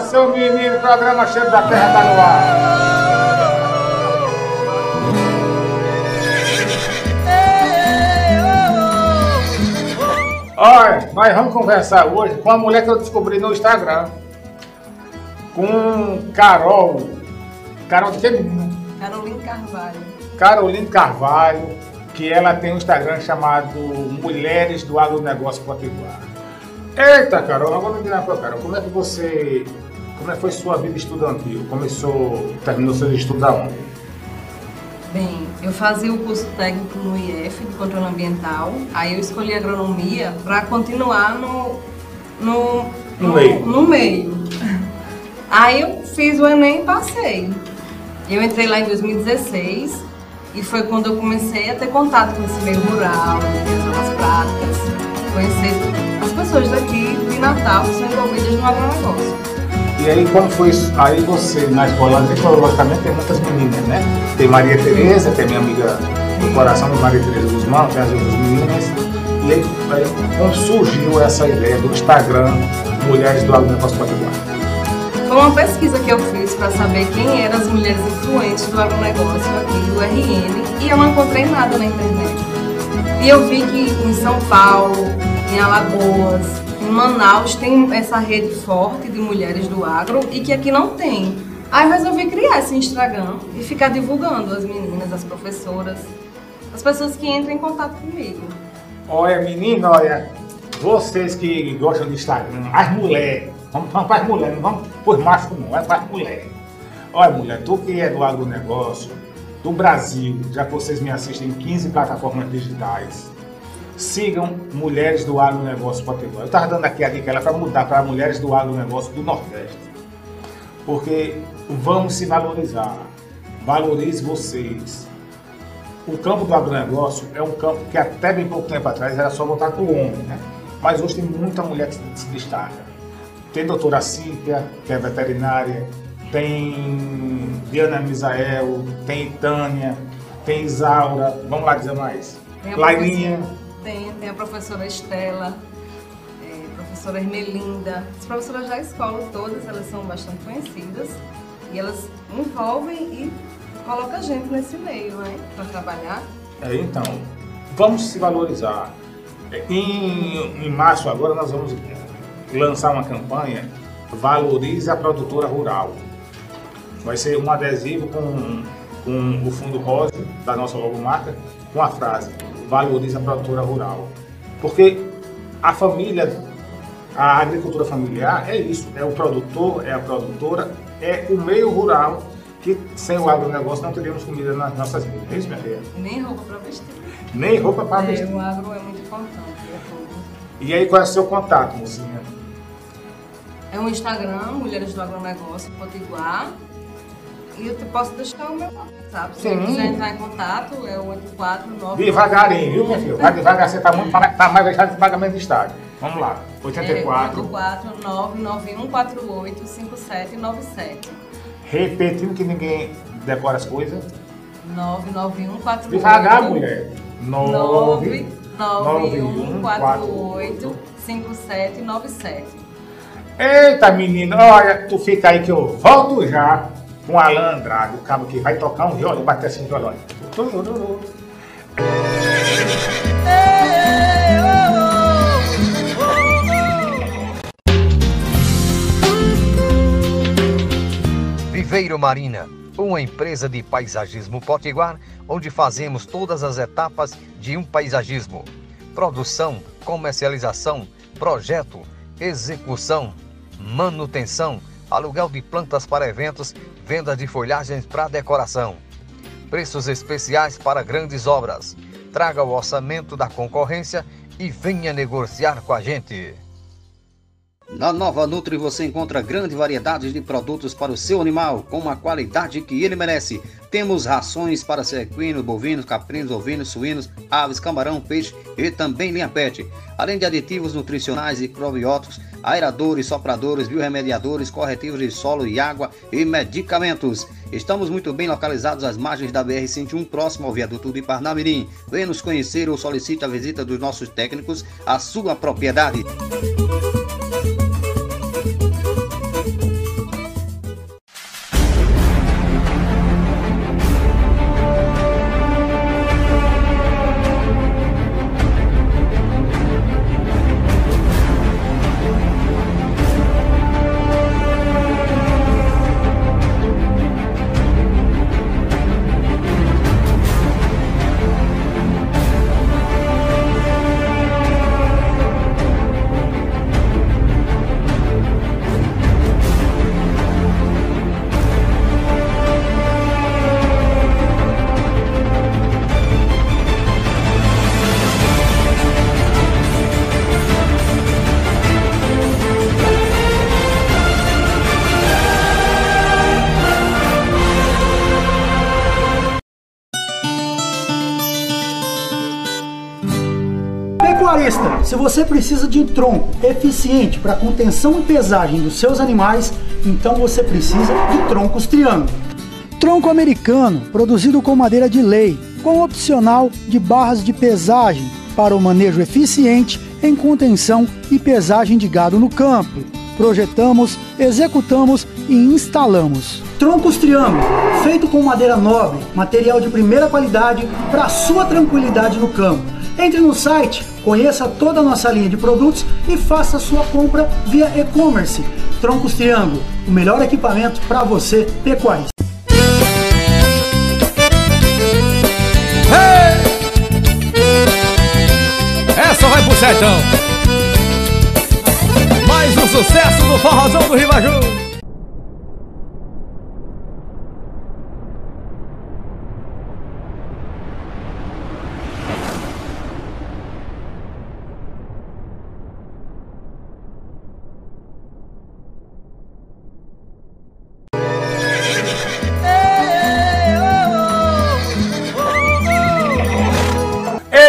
seu menino, programa cheio da terra tá no ar. Olha, nós vamos conversar hoje com a mulher que eu descobri no Instagram. Com Carol. Carol de que menina? Caroline Carvalho. Caroline Carvalho, que ela tem um Instagram chamado Mulheres do Agronegócio Potiguar. Eita, Carol, agora me diga para Carol, como é que você. Como é que foi sua vida estudantil? Começou, terminou seus estudos aonde? Bem, eu fazia o curso técnico no IF de controle ambiental, aí eu escolhi agronomia para continuar no, no, No meio. no meio. Aí eu fiz o Enem e passei. Eu entrei lá em 2016 e foi quando eu comecei a ter contato com esse meio rural, as aulas práticas, conhecer as pessoas daqui de Natal que são envolvidas no agronegócio. E aí, quando foi isso? Aí você, na escola, logicamente, tem muitas meninas, né? Tem Maria Tereza, que é minha amiga do coração, Maria Tereza Guzmão, tem as outras meninas. E aí, aí como surgiu essa ideia do Instagram Mulheres do Agronegócio Potiguar? Foi uma pesquisa que eu fiz para saber quem eram as mulheres influentes do agronegócio aqui do RN e eu não encontrei nada na internet. E eu vi que em São Paulo, em Alagoas, em Manaus tem essa rede forte de mulheres do agro e que aqui não tem. Aí eu resolvi criar esse Instagram e ficar divulgando as meninas, as professoras, as pessoas que entram em contato comigo. Olha, menina, olha, vocês que gostam de Instagram, as mulheres, vamos, para as mulheres, não vamos por machos não, é para as mulheres. Olha, mulher, tu que é do agronegócio, do Brasil, já que vocês me assistem em 15 plataformas digitais, sigam Mulheres do Agronegócio Potiguar. Eu estava dando aqui a dica para mudar para Mulheres do Agronegócio do Nordeste. Porque vamos se valorizar. Valorize vocês. O campo do agronegócio é um campo que até bem pouco tempo atrás era só voltar para o homem, né? Mas hoje tem muita mulher que se- se destaca. Tem doutora Cíntia, que é veterinária, tem Diana Misael, tem Tânia, tem Isaura, vamos lá dizer mais. Tem a Laininha, Tem, tem a professora Estela, é, professora Ermelinda. As professoras da escola todas, elas são bastante conhecidas e elas envolvem e colocam a gente nesse meio, né? Para trabalhar. É, então, vamos se valorizar. Em, em março agora nós vamos lançar uma campanha Valorize a Produtora Rural. Vai ser um adesivo com, com o fundo rosa da nossa logomarca com a frase Valorize a Produtora Rural. Porque a família, a agricultura familiar é isso, é o produtor, é a produtora, é o meio rural que sem o agronegócio não teríamos comida nas nossas vidas. É isso, minha filha? Nem roupa para vestir. Nem roupa para É, vestir. o agro é muito importante. é. E aí, qual é o seu contato, mocinha? É um Instagram, Mulheres do Agronegócio Potiguar. E eu te posso deixar o meu WhatsApp. Se quiser entrar em contato, é o 849. Devagarinho, viu, minha filha? Vai devagar, você tá muito tá mais deixado de pagamento de estádio. Vamos lá. 84. 84 99148 5797. Repetindo que ninguém decora as coisas. 99148 Devagar, mulher. 9 99148 5797. Eita, menina, olha, tu fica aí que eu volto já com Alan Andrade, o cabo que vai tocar um violão, bater assim no violão. Viveiro Marina, uma empresa de paisagismo potiguar, onde fazemos todas as etapas de um paisagismo: produção, comercialização, projeto, execução, manutenção, aluguel de plantas para eventos, venda de folhagens para decoração. Preços especiais para grandes obras. Traga o orçamento da concorrência e venha negociar com a gente. Na Nova Nutri você encontra grande variedade de produtos para o seu animal, com a qualidade que ele merece. Temos rações para equinos, bovinos, caprinos, ovinos, suínos, aves, camarão, peixe e também linha pet. Além de aditivos nutricionais e probióticos, aeradores, sopradores, biorremediadores, corretivos de solo e água e medicamentos. Estamos muito bem localizados às margens da BR-101, próximo ao viaduto de Parnamirim. Venha nos conhecer ou solicite a visita dos nossos técnicos à sua propriedade. Se você precisa de um tronco eficiente para contenção e pesagem dos seus animais, então você precisa de troncos triângulo. Tronco americano, produzido com madeira de lei, com opcional de barras de pesagem para o manejo eficiente em contenção e pesagem de gado no campo. Projetamos, executamos e instalamos. Troncos Triângulo, feito com madeira nobre, material de primeira qualidade para sua tranquilidade no campo. Entre no site, conheça toda a nossa linha de produtos e faça sua compra via e-commerce. Troncos Triângulo, o melhor equipamento para você, pecuarista. Essa vai pro sertão. Mais um sucesso do forrozão do Ribaju.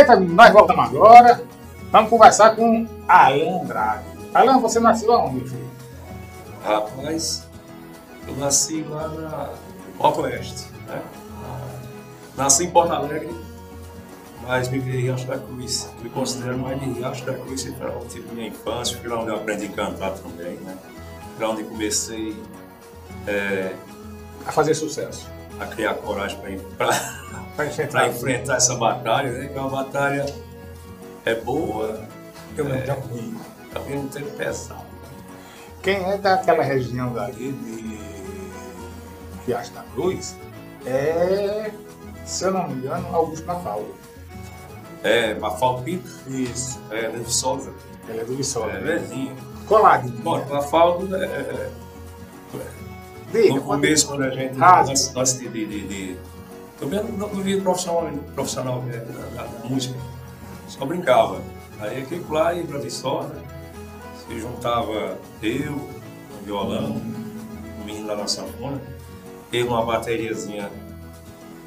Eita, nós voltamos agora. Vamos conversar com Alan Andrade. Alan, você nasceu aonde, filho? Rapaz, eu nasci lá na Alto Oeste, né? Nasci em Porto Alegre, mas me criei em Riacho da Cruz. Me considero mais de Riacho da Cruz, que foi onde tive minha infância, foi lá onde eu aprendi a cantar também, né? Foi lá onde comecei é, A fazer sucesso. a criar coragem para. Para enfrentar essa batalha, né? Que é uma batalha é boa, Eu não tenho ruim. também não tem pesado. Quem é daquela região dali de Riacho da Cruz é, se eu não me engano, Augusto Mafalda. É, Mafaldo Pinto, Isso. é, de Souza, Ele é do Viçosa. é vizinho. Coladinho. Bom, Mafaldo é, é, Diga, no começo, quando a gente, Rasga. de, de, de, também não não via profissional, profissional né, da música, só brincava. Aí aquele lá ia pra Viçosa, se juntava eu, um violão, um menino lá na sanfona, eu uma bateriazinha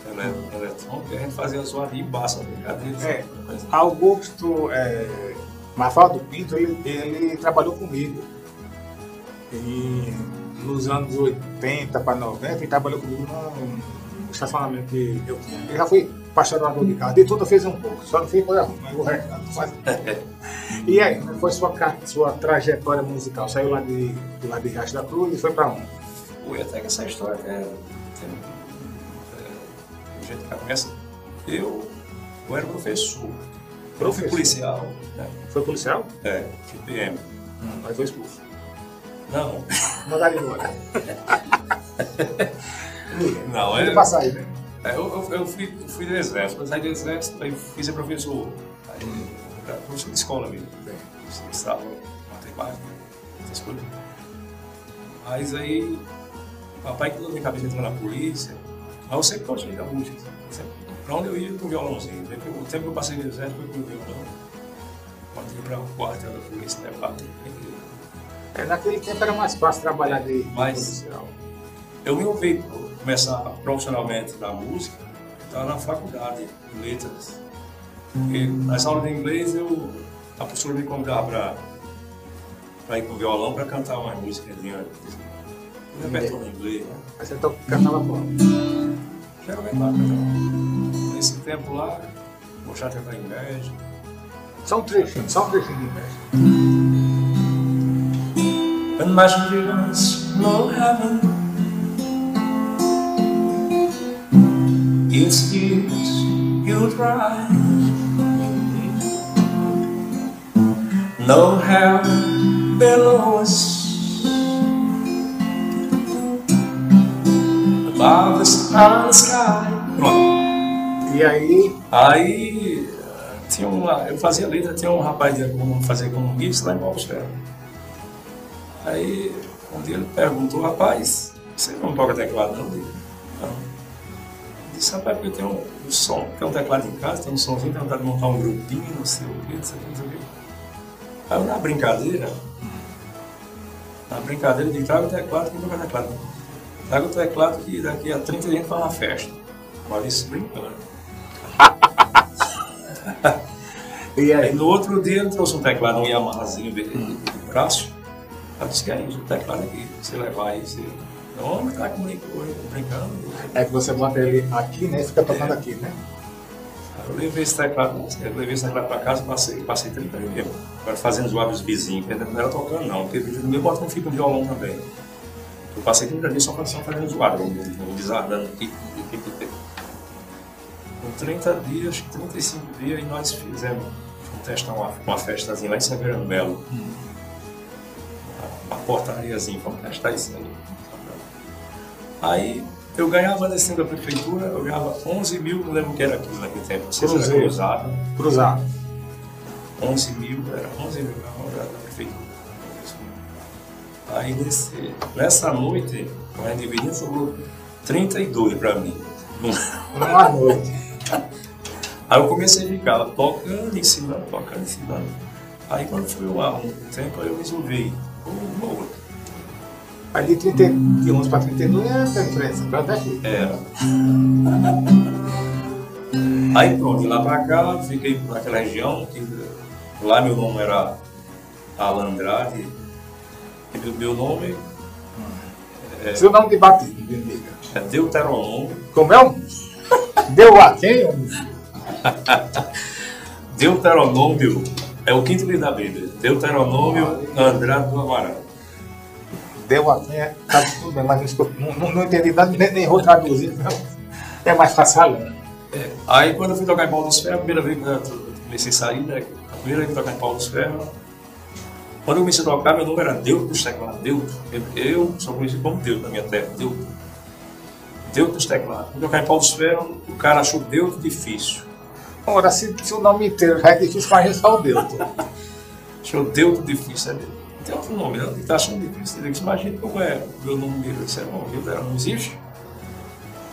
ele- eletrônica, e a gente fazia zoadinha e basta, brincadeira. É. Augusto é, Mafaldo Pinto, ele, ele trabalhou comigo. E nos anos 80 para 90, ele trabalhou comigo no estacionamento que eu. Ele já foi pastorador de carro, de tudo fez um pouco, só não fez coisa ruim, mas o resto não faz. E aí, como foi sua, sua trajetória musical? Saiu lá de, de lá de Riacho da Cruz e foi para onde? Foi até que essa história tem, é, do jeito que ela começa. Eu, eu era professor. Eu fui Professor. policial. Né? Foi policial? É, fui PM. Mas foi expulso. Não, Mandaram embora. não, é. passa aí, né? é, eu, eu, eu fui, fui do exército, mas aí do exército, aí fui ser professor. Aí, era professor de escola mesmo. Estava matemática, essas coisas. Mas aí, papai que minha cabeça entrou na polícia, mas eu sempre gostei da música. Sempre, pra onde eu ia com violãozinho. né? O tempo que eu passei no exército foi com violão. Quando ia para o quartel da polícia, né? Pra- É, naquele tempo era mais fácil trabalhar de, de Mas- policial. Eu me ouvi começar profissionalmente na música, estava na faculdade de letras. Porque nas aulas de inglês eu, a professora me convidava para ir com violão para cantar uma música de um repertório em inglês. Né? Aí você to- cantava qual? Geralmente lá cantava. Nesse tempo lá, mostrar tentar inveja. Só um trechinho, só um trechinho de inveja. Imagine there's no heaven. It's years you try. No hell below us. Above the sky. Pronto. E aí, Aí tinha uma, eu fazia letra, tinha um rapaz de como fazer economista lá em Balsfera. Aí um dia ele perguntou, rapaz, você não toca teclado não? Não. Ele disse, rapaz, porque eu tenho um, um som, tem um teclado em casa, tem um somzinho, tem vontade de montar um grupinho, não sei o quê, não sei o quê, não. Aí eu, na brincadeira, na brincadeira, eu digo, traga o teclado, quem toca teclado? Traga o teclado que daqui a 30 dias a gente faz uma festa. Isso brincando. E Aí aí? no outro dia ele trouxe um teclado, um Yamahazinho no braço. Eu disse que é isso, o teclado aqui, você levar aí, você. Mas tá comigo, brincando. É que você bota ele aqui, né? E fica tocando aqui, né? Eu levei esse teclado, eu levei esse teclado pra casa e passei, passei 30 dias. Agora fazendo os lábios vizinhos, porque não era tocando não, porque vídeo do meu bota não fica um violão também. Eu passei 30 dias só só fazendo os lábios, um desardando aqui. Com 30 dias, acho que 35 dias, e nós fizemos, fomos testar uma, uma festazinha lá em Severo Melo. Uma, uma portariazinha, vamos testar isso aí. Aí eu ganhava nesse tempo da prefeitura, eu ganhava 11 mil, não lembro o que era aquilo naquele tempo, não sei se era Cruzeiro. cruzado. Cruzado. 11 mil, era 11 mil da, da prefeitura. Aí nesse, nessa noite, a dividida sobrou 32 para mim. Uma noite. Aí eu comecei a ficar tocando, ensinando, tocando, ensinando. Aí quando foi um, um tempo, aí eu resolvi, uma outra. Aí de 30, de 11 para 32 é a diferença. Pronto, é aqui. Era. Aí pronto, de lá pra cá, fiquei naquela região, que lá meu nome era Alan Andrade, e meu, meu nome Seu nome de batismo, me diga. é Deuteronômio, Como é um? Deu a quem? Deuteronômio é o quinto livro da Bíblia, Deuteronômio Andrade do Amaral. Deu a quem? é- Tá tudo bem, mas não, não, não, entendi nada, nem, nem vou traduzir, não. É mais fácil falando. É, Aí quando eu fui tocar em Paulo dos Ferros, a primeira vez que eu comecei a sair, né? A primeira vez que eu tocar em Paulo dos Ferros, quando eu comecei a tocar, meu nome era Deus dos Teclados. Deus. Eu, eu sou conhecido como Deus na minha terra. Deus. Deus dos Teclados. Quando eu tocar em Paulo dos Ferros, o cara achou Deus difícil. Ora, se, se o nome inteiro já é difícil, mas só o Deus. Achou Deus difícil. É Deus. Tem outro nome, né? Está achando difícil. Ele disse, imagina como é o meu nome dele. Eu disse, não, Deus era, não existe.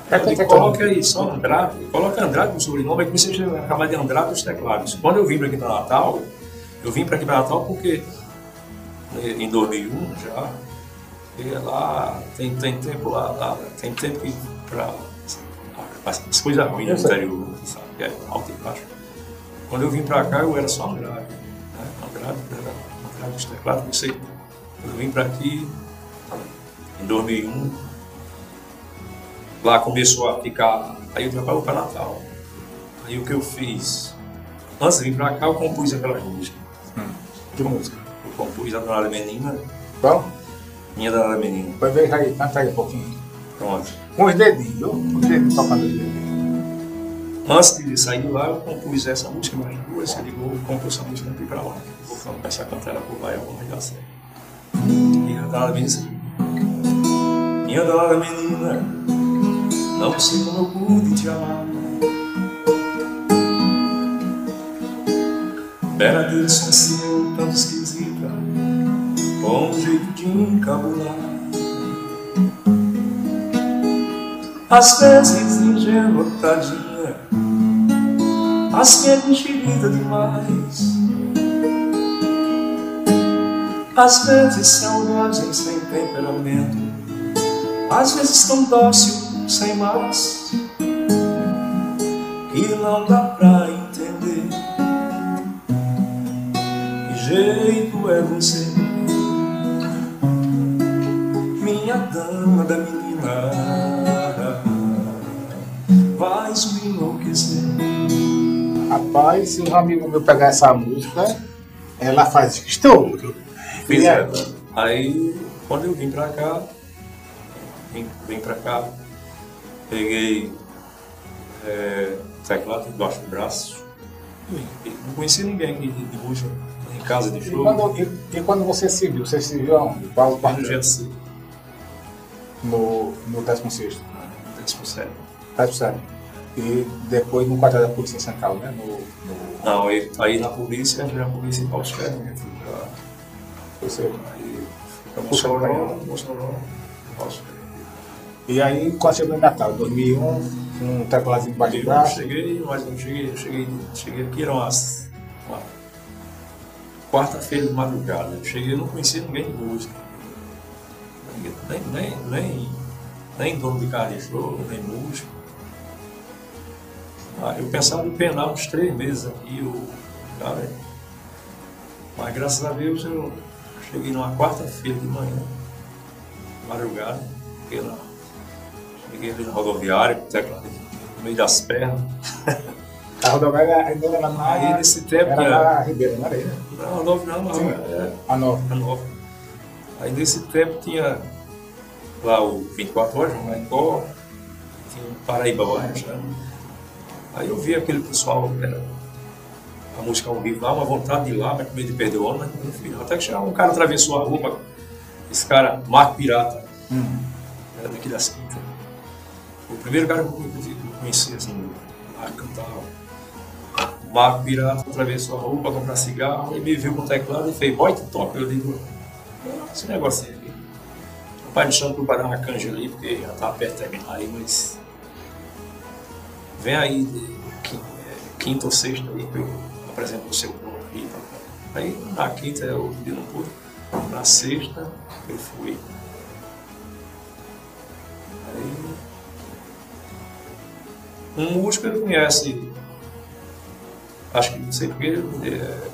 É Eu digo, é coloca aí só Andrade, coloca Andrade no sobrenome, aí comecei a chamar de Andrade dos teclados. Quando eu vim para aqui para Natal, eu vim para aqui para Natal porque né, em 2001 já, e lá tem, tem tempo lá, lá tem tempo para as coisas ruins no interior, sabe? É alto e baixo. Quando eu vim para cá, eu era só Andrade. Né? Andrade, era Andrade dos teclados, comecei. Eu vim para aqui em 2001 lá começou a ficar. Aí eu trabalho para Natal. Aí o que eu fiz? Antes de vir para cá, eu compus aquelas músicas. Que música? Eu compus a Danada Menina, Bom, minha Danada Menina. depois veja aí, canta aí um pouquinho. Pronto. Com os dedinhos, viu? Com os dedinhos, tocando os dedinhos. Antes de sair de lá, eu compus essa música, mais duas. Você ligou, compus essa música fui para lá. Vou cantar ela por lá e vai dar certo. E a Danada Menina. Minha Danada Menina, não sei como eu pude te amar. Bela Deus nasceu tão esquisita, com um jeito de encabular. Às vezes ingênua, tadinha, às vezes enxerida demais. Às vezes selvagem, sem temperamento, às vezes tão dócil, sem mais, que não dá pra entender. Que jeito é você, minha dama da menina, vais me enlouquecer. Rapaz, se um amigo meu pegar essa música, ela faz estouro. Fiz E aí? ela. Aí, quando eu vim pra cá, vim, vim pra cá, peguei é, teclado debaixo do braço. E Não conhecia ninguém aqui de, de música, em casa de E show. quando, e, e quando você se viu? Você se viu aonde? Qual o? GSC, No, no 16 no 17. Tá certo. E depois no quartel da Polícia Central, né? No, no, Não, aí, aí na polícia, entrei na polícia em Paus Ferreira, né? Fui pra- você, Aí fui pra Mossoró, Mossoró, e aí, quando chegou em Natal, 2001, um tecladinho debaixo do Eu cheguei, mas eu cheguei, cheguei, cheguei aqui, era umas, uma quarta-feira de madrugada. Eu cheguei, eu não conhecia ninguém de música. Nem, nem, nem, nem dono de carro de show, nem músico. Ah, eu pensava em penar uns três meses aqui, eu Tá, né? Mas graças a Deus eu cheguei numa quarta-feira de manhã, madrugada, cheguei, lá, cheguei ali na rodoviária, com teclado no meio das pernas. A rodoviária ainda era na. Aí nesse tempo. Era é, na Ribeira, não era aí, né? Não, a nova não, não. Sim. É, A nova. a nova. Aí nesse tempo tinha lá o 24 horas, o Maicó, tinha o Paraíba Bairros, né? Aí eu vi aquele pessoal, era a música ao vivo lá, uma vontade de ir lá, mas com medo de perder o ano, mas não. Até que chegou um cara atravessou a rua, esse cara, Marco Pirata, era daqui das quintas. O primeiro cara que eu conheci, assim, lá cantava. Marco Pirata atravessou a rua para comprar cigarro, e me viu com o teclado e fez, boy, tu toca. Eu digo, "Não, esse negocinho aqui. O pai me chama para parar uma canja ali, porque já estava perto de terminar aí, mas. Vem aí, é, quinta ou sexta aí, que eu apresento o seu nome aí. tá? Aí na quinta eu vi não pude. Na sexta eu fui. Aí. Um músico ele conhece acho que não sei porque, é,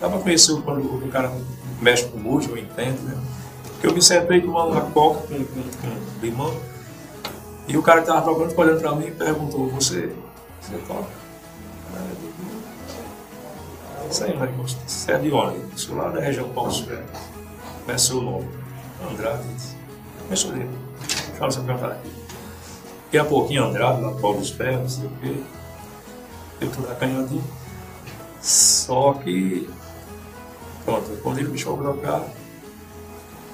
dá pra conhecer quando o cara mexe com música, eu entendo, né? Porque eu me sentei tomando uma coca com, com, com limão e o cara que tava tocando ficou olhando pra mim e perguntou, você, você toca? Eu Isso aí, mas você é de onde? Sou lá da região Paulo Ferreira. Como é seu nome? Andrade. Começou dele. Fala você cantar aqui. Daqui a pouquinho Andrade, lá Paulo dos Ferros, não sei o quê. Eu tô da canhotinha. Só que, pronto, quando ele me chamou para tocar,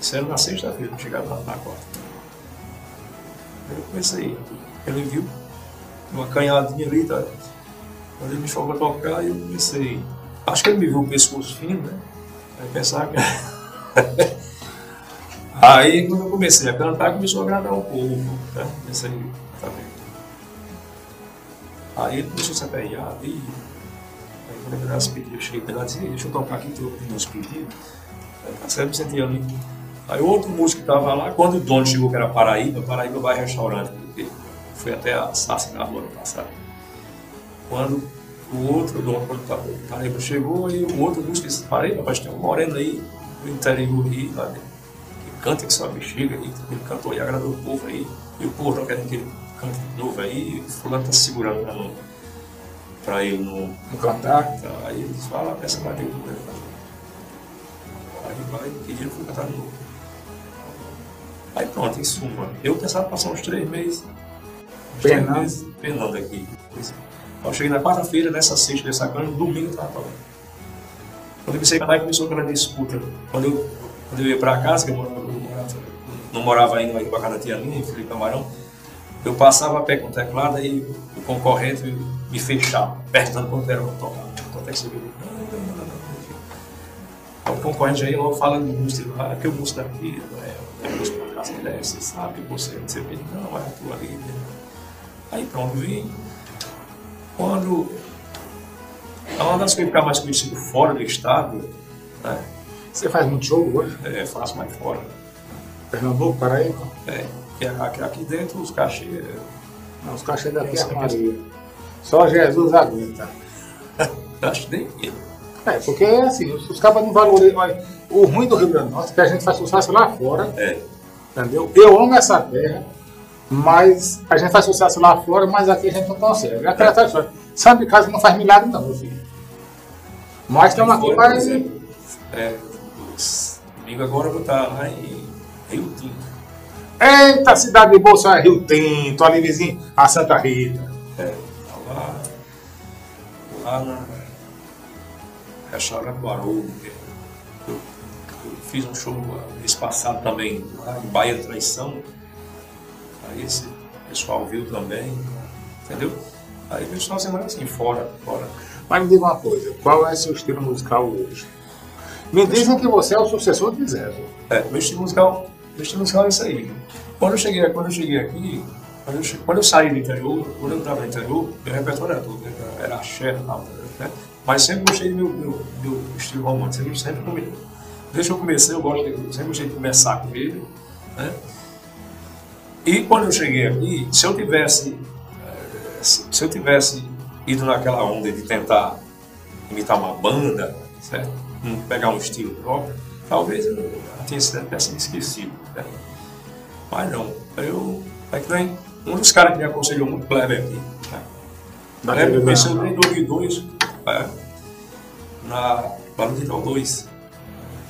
isso era na sexta-feira, não chegava na quarta. Aí eu comecei, ele viu uma canhadinha ali, tá? Quando ele me chamou para tocar, eu comecei. Acho que ele me viu o pescoço fino, né? Aí pensava que. Aí quando eu comecei a cantar, começou a agradar o povo, né? Comecei, tá vendo? Aí ele começou a se aperrear ali. Aí quando eu pedidos, eu cheguei pra e disse, "Ei, deixa eu tocar aqui com meus pedidos. Aí tá certo, me senti ali. Aí outro músico que estava lá, quando o dono chegou, que era Paraíba, Paraíba vai restaurante, porque foi até a Sassi ano passado. Quando o outro dono, quando tá- Paraíba chegou, aí o outro músico disse, Paraíba, mas tem um moreno aí no interior aí, lá, que canta que só bexiga aí, ele cantou e agradou o povo aí, e o povo não quer que ele cante de novo aí, e fulano tá segurando não, pra ele não No cantar. Tá, aí eles falam, a peça vai ter que Aí vai, pediram fui cantar de novo. Aí pronto, em suma, eu pensava passar uns três meses. Uns três meses penando aqui. Eu cheguei na quarta-feira, nessa sexta, nessa cana, no domingo eu tava falando. Quando eu comecei a cantar, começou aquela disputa. Quando eu, quando eu ia pra casa, que eu morava, eu morava- não morava ainda aí com a casa da tia minha, em Felipe Camarão, eu passava a pé com o teclado e o concorrente me fechava, perguntando quanto era pra tocar. Quanto é que você viu? Aí O concorrente aí logo fala do músico, ah, que o músico daqui, é, é músico você sabe, você que, não, é tu ali. né? Aí pronto, vim. Quando. É uma das coisas ficar mais conhecido fora do estado, né? Você faz muito show hoje? É, faço mais fora. Pernambuco, Paraíba? É, que aqui, aqui dentro os cachês. é, Não, os cachês daqui é Maria. Só Jesus aguenta. Acho nem É, porque assim, os, os cabas não valorizam. O ruim do Rio Grande do Norte é que a gente faz sucesso lá fora, É, entendeu? Eu amo essa terra, mas a gente faz sucesso lá fora, mas aqui a gente não consegue. É aquela história. Santo de casa não faz milagre, não, meu filho. Nós estamos aqui para. é, domingo agora eu vou estar lá em Rio Tinto. Eita, cidade de Bolsa é Rio Tinto, ali vizinho, a Santa Rita. É, lá, lá na restaurante Barulho. Fiz um show mês passado também lá em Bahia Traição. Aí esse pessoal viu também, entendeu? Aí o pessoal semana assim, fora, fora. Mas me diga uma coisa, qual é seu estilo musical hoje? Me dizem que você é o sucessor de Zé. É, meu estilo musical, meu estilo musical é isso aí. Quando eu cheguei, quando eu cheguei aqui, quando eu, che- quando eu saí do interior, quando eu estava no interior, meu repertório era todo, era, axé, né? Mas sempre gostei do meu, meu, meu estilo romântico, sempre, sempre comigo. Desde que eu comecei, eu gosto de, sempre de começar com ele, né? E quando eu cheguei aqui, se eu tivesse, eh, se eu tivesse ido naquela onda de tentar imitar uma banda, certo? Pegar um estilo próprio, talvez eu sido até sido esquecido. Né? Mas não, eu. É que nem um dos caras que me aconselhou muito, Kleber aqui. Né? Kleber em 2002, é, na de 2.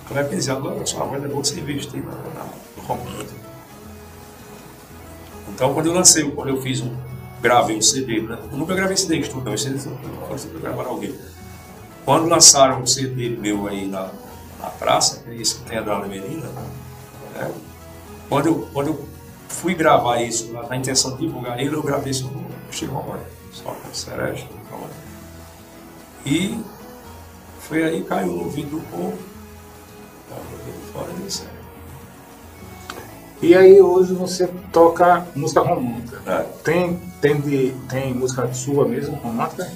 Kleber dizia, agora sua voz é na, na, no comando. Então, quando eu lancei, quando eu fiz um, gravei um CD, né? Eu nunca gravei CD em estúdio, não, esse CD eu gravar alguém. Quando lançaram um CD meu aí na, na praça, é esse que tem a Dona Menina, né? quando, eu, quando eu fui gravar isso lá, na intenção de divulgar ele, eu gravei isso no Chico Romano, só com Cereja. E foi aí caiu no ouvido do povo. Fora disso. E aí hoje você toca música romântica. É. Tem, tem, de, tem música sua mesmo, romântica?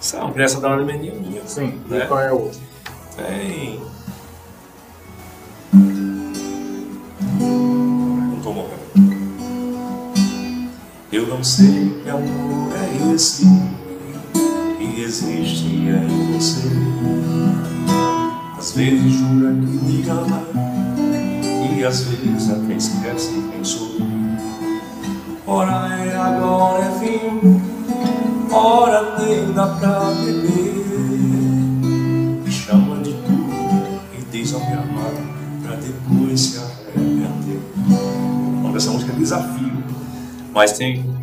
São, essa da hora minha. Sim. Né? E qual é a outra? Tem. Não tô morrendo. Eu não sei que amor é esse que existe em você. Às vezes jura que me ama e às vezes até esquece quem sou. Ora é agora é fim, ora nem dá pra beber. Me chama de tudo e diz ao meu amado pra depois se arrepender. Dessa música é Desafio, mas tem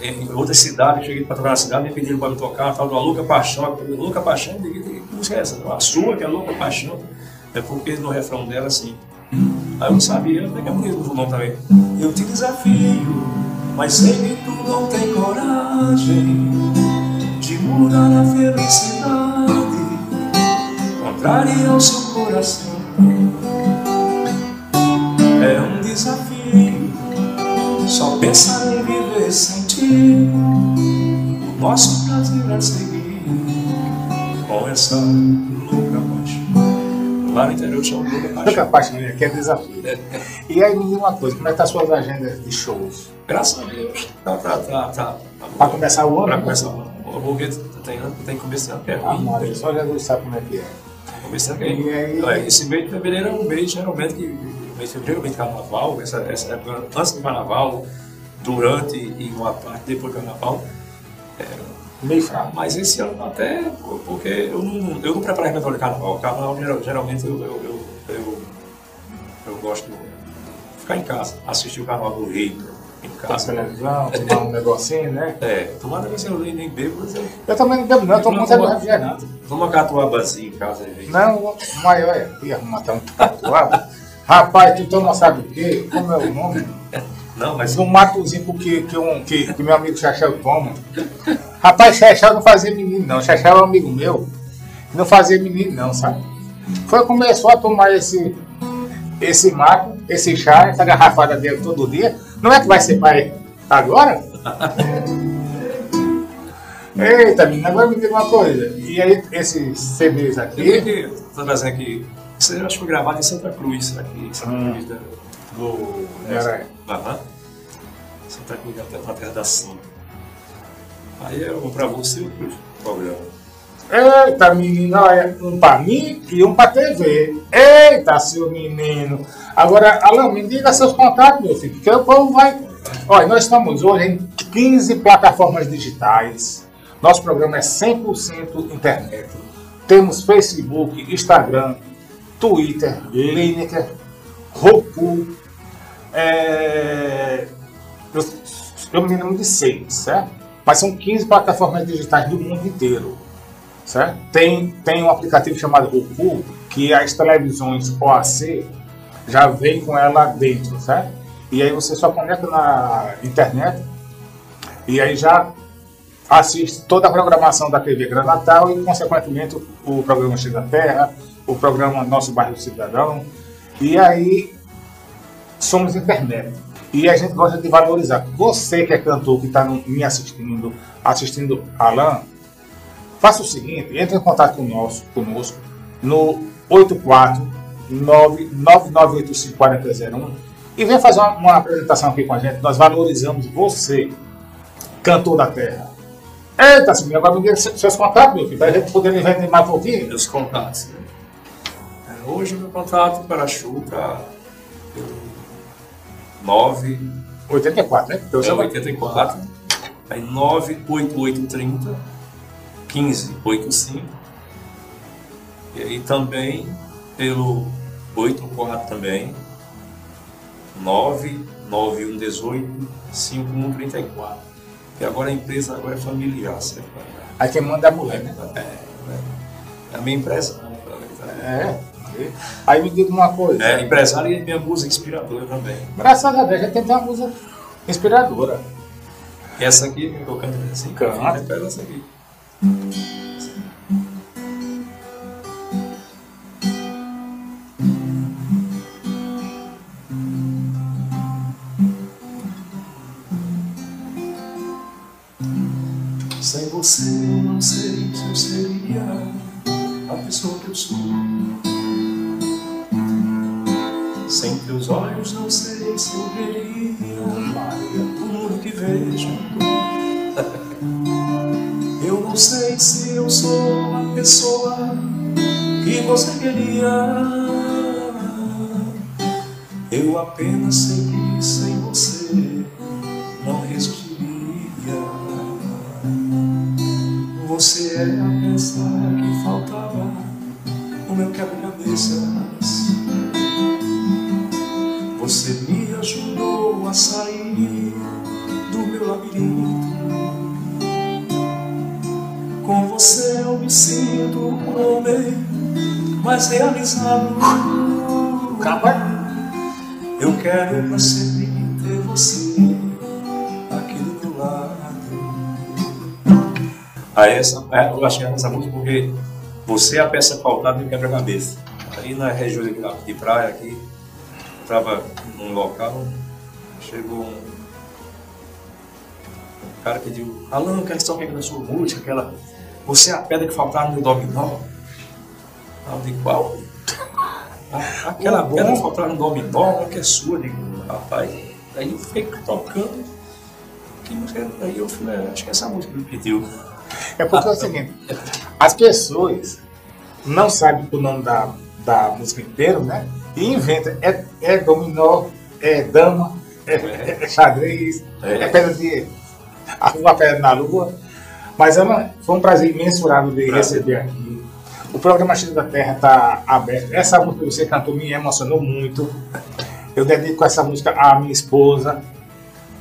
em, em outra cidade, eu cheguei para tocar na cidade, me pediram para me tocar, tal, do Louca Paixão, eu Louca Paixão, eu digo, que música é essa? A sua, que é Louca Paixão. É porque no refrão dela, assim, Aí eu não sabia, até que é bonito o nome também. Eu te desafio, mas sei que tu não tem coragem de mudar a felicidade, contrário ao seu coração. É um desafio, só pensar O nosso prazer é seguir com essa louca paixão. Lá no interior chama louca Louca paixão. Paixão, que é desafio. E aí me diz uma coisa, como é que tá as suas agendas de shows? Graças a Deus. Tá, tá, tá, tá. Para começar o ano? Pra começar o ano. Eu vou ver, tem ano que tem que começar que é Ah, ruim. Maria, só Jesus sabe como é que é. Começar que Esse mês de fevereiro é um mês, geralmente, que mês de fevereiro é mês de carnaval, essa, essa época antes do carnaval, durante e uma parte depois do carnaval. Meio fraco. Mas esse ano até, porque eu não, eu não preparo repertório de carnaval. Carnaval, geral- geralmente, eu, eu, eu, eu, eu gosto de ficar em casa, assistir o carnaval do Rio, em casa. televisão, tomar um negocinho, né? É, tomara que eu nem, bebo, mas eu Eu também não bebo não, eu tomo muito toma- refrigerante. Toma uma catuabazinha em casa aí. Não, o maior é, ia matar um tatuado. Rapaz, tu toma sabe o quê? Como é o nome? Não, mas Um matozinho que, que, um, que, que meu amigo Chachel toma. Rapaz, Chachel não fazia menino não. Chachel é um amigo meu. Não fazia menino não, sabe? Foi começou a tomar esse, esse mato, esse chá, essa garrafada dele todo dia. Não é que vai ser pai agora? Eita, menina, agora me diga uma coisa. E aí, esses CDs eu aqui, vi que trazendo aqui. Isso aí eu acho que foi gravado em Santa Cruz, aqui em Santa Hum. Cruz da. Do Era- Aham. Santa Cruz da na terra da Santa. Aí é um pra você e pro programa. Eita, menino, olha, um pra mim e um pra TV. Eita, seu menino. Agora, Alain, me diga seus contatos, meu filho, porque o povo vai. Olha, nós estamos hoje em 15 plataformas digitais. Nosso programa é 100% internet. Temos Facebook, Instagram, Twitter, Lineker, Roku. É... Eu, eu me lembro de seis, certo? Mas são 15 plataformas digitais do mundo inteiro certo? Tem, tem um aplicativo chamado Roku, que as televisões OAC já vem com ela dentro, certo? E aí você só conecta na internet e aí já assiste toda a programação da TV Gran Natal e, consequentemente, o, programa X da Terra, o programa Nosso Bairro Cidadão. E aí somos internet. E a gente gosta de valorizar. Você que é cantor, que está me assistindo, assistindo Alan, Faça o seguinte, entre em contato conosco, conosco no 849-9985-4001 e venha fazer uma, uma apresentação aqui com a gente. Nós valorizamos você, cantor da terra. Eita, senhor, agora me diga seus contatos, meu filho, para a gente poder vender mais um pouquinho. Meus contatos. É, Hoje meu contato para a tá pelo 9 84, né? Então, é você vai- 84, aí 98830 1585. E aí também pelo 84 também 99118 5134. E agora a empresa agora é familiar, certo? Aí quem manda é a mulher, né? É, é a minha empresa. É. Aí me diga uma coisa. É, empresária e minha música inspiradora também. Graças a Deus, gente tem uma música inspiradora. Essa aqui eu canto assim, Canta. pega essa aqui. Queria. Eu apenas sei que sem você não resistiria. Você é a peça que faltava no meu quebra-cabeças. Você me ajudou a sair do meu labirinto. Com você eu me sinto um homem mais realizado. Acaba. Eu quero pra sempre ter você aqui do meu lado. Aí essa, é, eu achei essa música porque você é a peça faltada do quebra-cabeça. Aí na região de, praia aqui, eu estava num local, chegou um, um cara pediu, Alan, eu quero só pegar na sua música, aquela. Você é a pedra que faltava no dominó. Eu digo, qual? "Ah, Aquela pedra que faltava no dominó, uma que é sua, eu digo, rapaz. Aí eu fiquei tocando. Que música? é? Aí eu falei, "É, acho que é essa música ele pediu. É porque é o seguinte, as pessoas não sabem o nome da, da música inteira, né? E inventa. É, é dominó, é dama, é, é xadrez, É. é, pedra de. Uma pedra na lua. Mas Ana, foi um prazer imensurável de Prazer. receber aqui. O programa Cheiro da Terra está aberto. Essa música que você cantou me emocionou muito. Eu dedico essa música à minha esposa,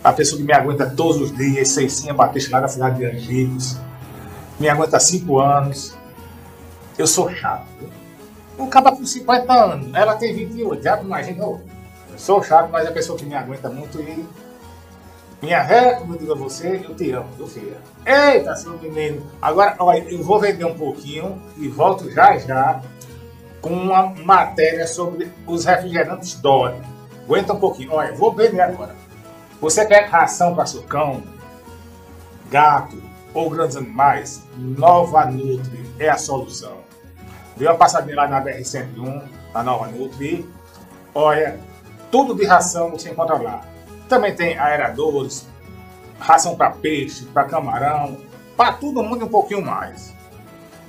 a pessoa que me aguenta todos os dias, Ceicinha Batista, lá da cidade de Angicos. Me aguenta há cinco anos. Eu sou chato. Um cara com 50 anos, ela tem 28, já imaginou? Sou chato, mas é a pessoa que me aguenta muito e. Minha ré, como eu digo a você, eu te amo, viu, filha? Eita, seu menino! Agora, olha, eu vou vender um pouquinho e volto já já com uma matéria sobre os refrigerantes Dori. Aguenta um pouquinho. Olha, vou vender agora. Você quer ração para seu cão, gato ou grandes animais? Nova Nutri é a solução. Dê uma passadinha lá na BR-101, na Nova Nutri. Olha, tudo de ração você encontra lá. Também tem aeradores, ração para peixe, para camarão, para todo mundo um pouquinho mais.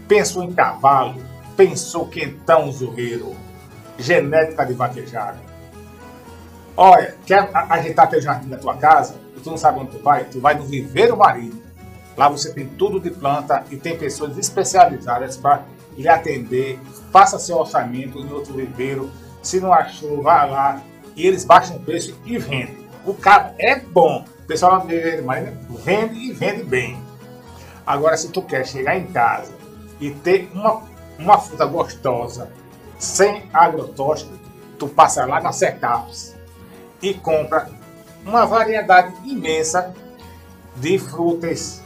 Pensou em cavalo, pensou quentão zurreiro, genética de vaquejada. Olha, quer a- agitar teu jardim na tua casa e tu não sabe onde tu vai? Tu vai no Viveiro Marinho. Lá você tem tudo de planta e tem pessoas especializadas para lhe atender. Faça seu orçamento em outro viveiro. Se não achou, vá lá e eles baixam o preço e vendem. O cara é bom. O pessoal Marinho vende e vende bem. Agora, se tu quer chegar em casa e ter uma, uma fruta gostosa, sem agrotóxico, tu passa lá na Secaps e compra uma variedade imensa de frutas,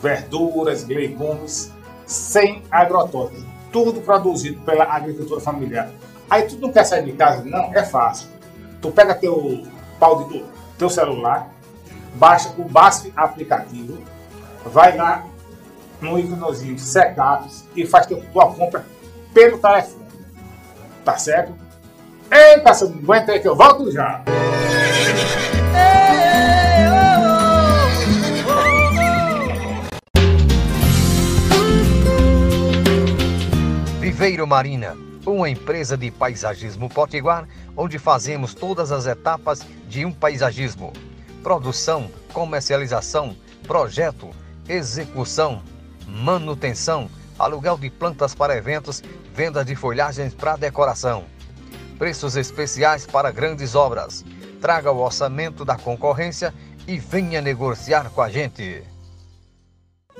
verduras, legumes, sem agrotóxico. Tudo produzido pela agricultura familiar. Aí tu não quer sair de casa? Não, é fácil. Tu pega teu Pau de tudo. teu celular, baixa o BASF aplicativo, vai lá no íconezinho secados e faz tua compra pelo telefone. Tá certo? Eita, você não aguenta aí que eu volto já! Viveiro Marina uma empresa de paisagismo potiguar, onde fazemos todas as etapas de um paisagismo: produção, comercialização, projeto, execução, manutenção, aluguel de plantas para eventos, venda de folhagens para decoração. Preços especiais para grandes obras. Traga o orçamento da concorrência e venha negociar com a gente.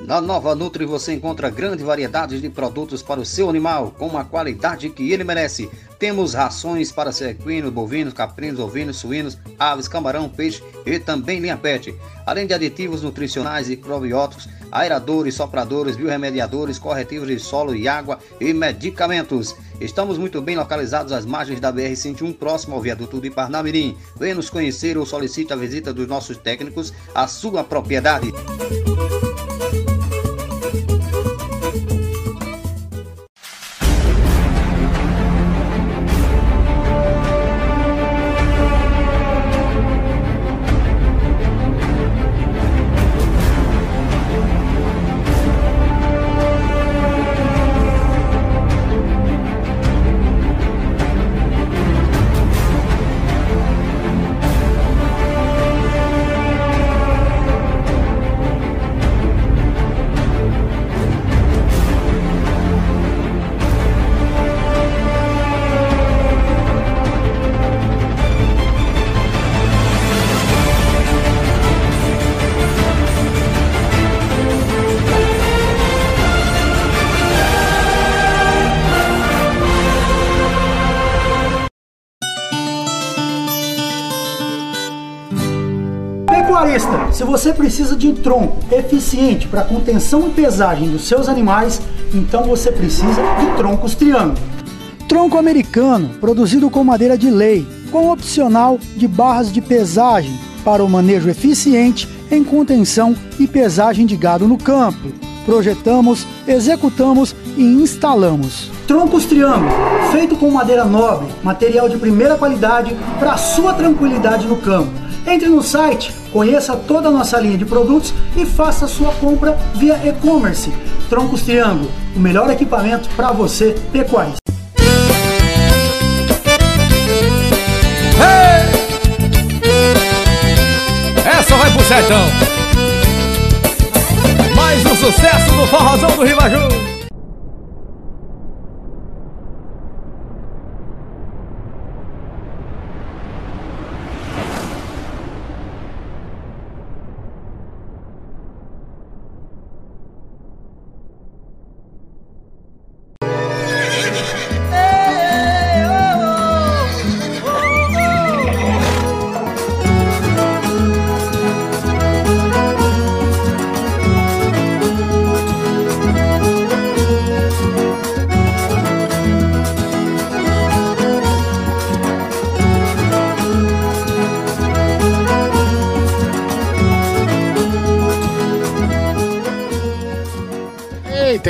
Na Nova Nutri você encontra grande variedade de produtos para o seu animal, com a qualidade que ele merece. Temos rações para equinos, bovinos, caprinos, ovinos, suínos, aves, camarão, peixe e também linha pet. Além de aditivos nutricionais e probióticos, aeradores, sopradores, biorremediadores, corretivos de solo e água e medicamentos. Estamos muito bem localizados às margens da BR-101, próximo ao viaduto de Parnamirim. Venha nos conhecer ou solicite a visita dos nossos técnicos à sua propriedade. Você precisa de um tronco eficiente para contenção e pesagem dos seus animais, então você precisa de troncos triângulo. Tronco americano, produzido com madeira de lei, com opcional de barras de pesagem para o manejo eficiente em contenção e pesagem de gado no campo. Projetamos, executamos e instalamos. Troncos Triângulo, feito com madeira nobre, material de primeira qualidade para sua tranquilidade no campo. Entre no site, conheça toda a nossa linha de produtos e faça sua compra via e-commerce. Troncos Triângulo, o melhor equipamento para você, pecuarista. Essa vai pro sertão. Mais um sucesso do forrozão do Ribaju.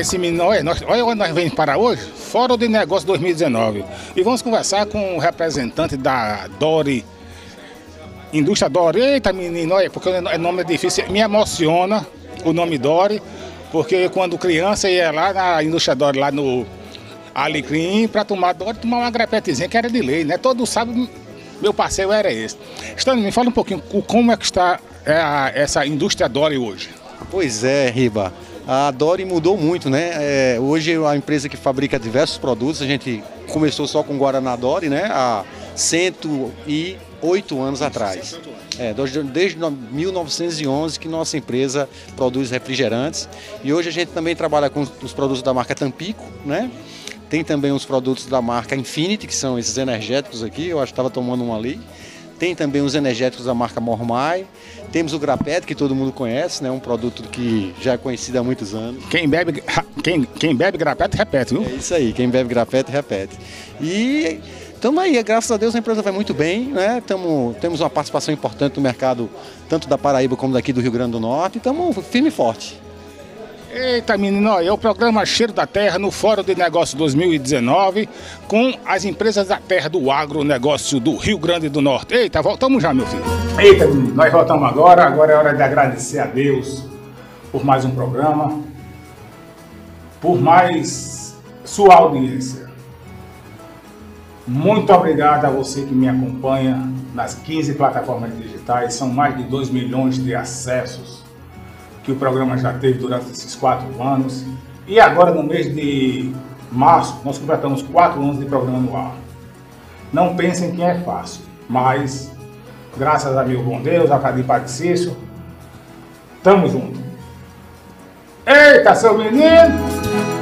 Esse menino, olha, nós, olha onde nós vamos parar hoje, Fórum de Negócio 2019. E vamos conversar com o representante da Dori, Indústria Dori. Eita, menino, olha, porque o nome é difícil, me emociona o nome Dori, porque quando criança ia lá na Indústria Dori, lá no Alecrim, para tomar Dori, tomar uma grepetezinha que era de lei, né? Todo sábado meu parceiro era esse. Stanley, me fala um pouquinho como é que está é, essa indústria Dori hoje. Pois é, Riba. A Dori mudou muito, né? É, hoje é uma empresa que fabrica diversos produtos. A gente começou só com Guaraná Dori, né? Há 108 anos atrás. É, desde, desde no- 1911 que nossa empresa produz refrigerantes. E hoje a gente também trabalha com os produtos da marca Tampico, né? Tem também os produtos da marca Infinity, que são esses energéticos aqui. Eu acho que estava tomando um ali. Tem também os energéticos da marca Mormai. Temos o Grapet, que todo mundo conhece, né? Um produto que já é conhecido há muitos anos. Quem bebe, quem, quem bebe grapete, repete, viu? É isso aí, quem bebe grafete, repete. E estamos aí, graças a Deus a empresa vai muito bem, né? Tamo, temos uma participação importante no mercado, tanto da Paraíba como daqui do Rio Grande do Norte, estamos firme e forte. Eita, menino, é o programa Cheiro da Terra no Fórum de Negócios 2019 com as empresas da terra do agronegócio do Rio Grande do Norte. Eita, voltamos já, meu filho. Eita, menino, nós voltamos agora. Agora é hora de agradecer a Deus por mais um programa, por mais sua audiência. Muito obrigado a você que me acompanha nas 15 plataformas digitais. São mais de 2 milhões de acessos que o programa já teve durante esses quatro anos. E agora, no mês de março, nós completamos quatro anos de programa no ar. Não pensem que é fácil, mas graças a meu bom Deus, a Cadim Patricício, tamo junto. Eita, seu menino!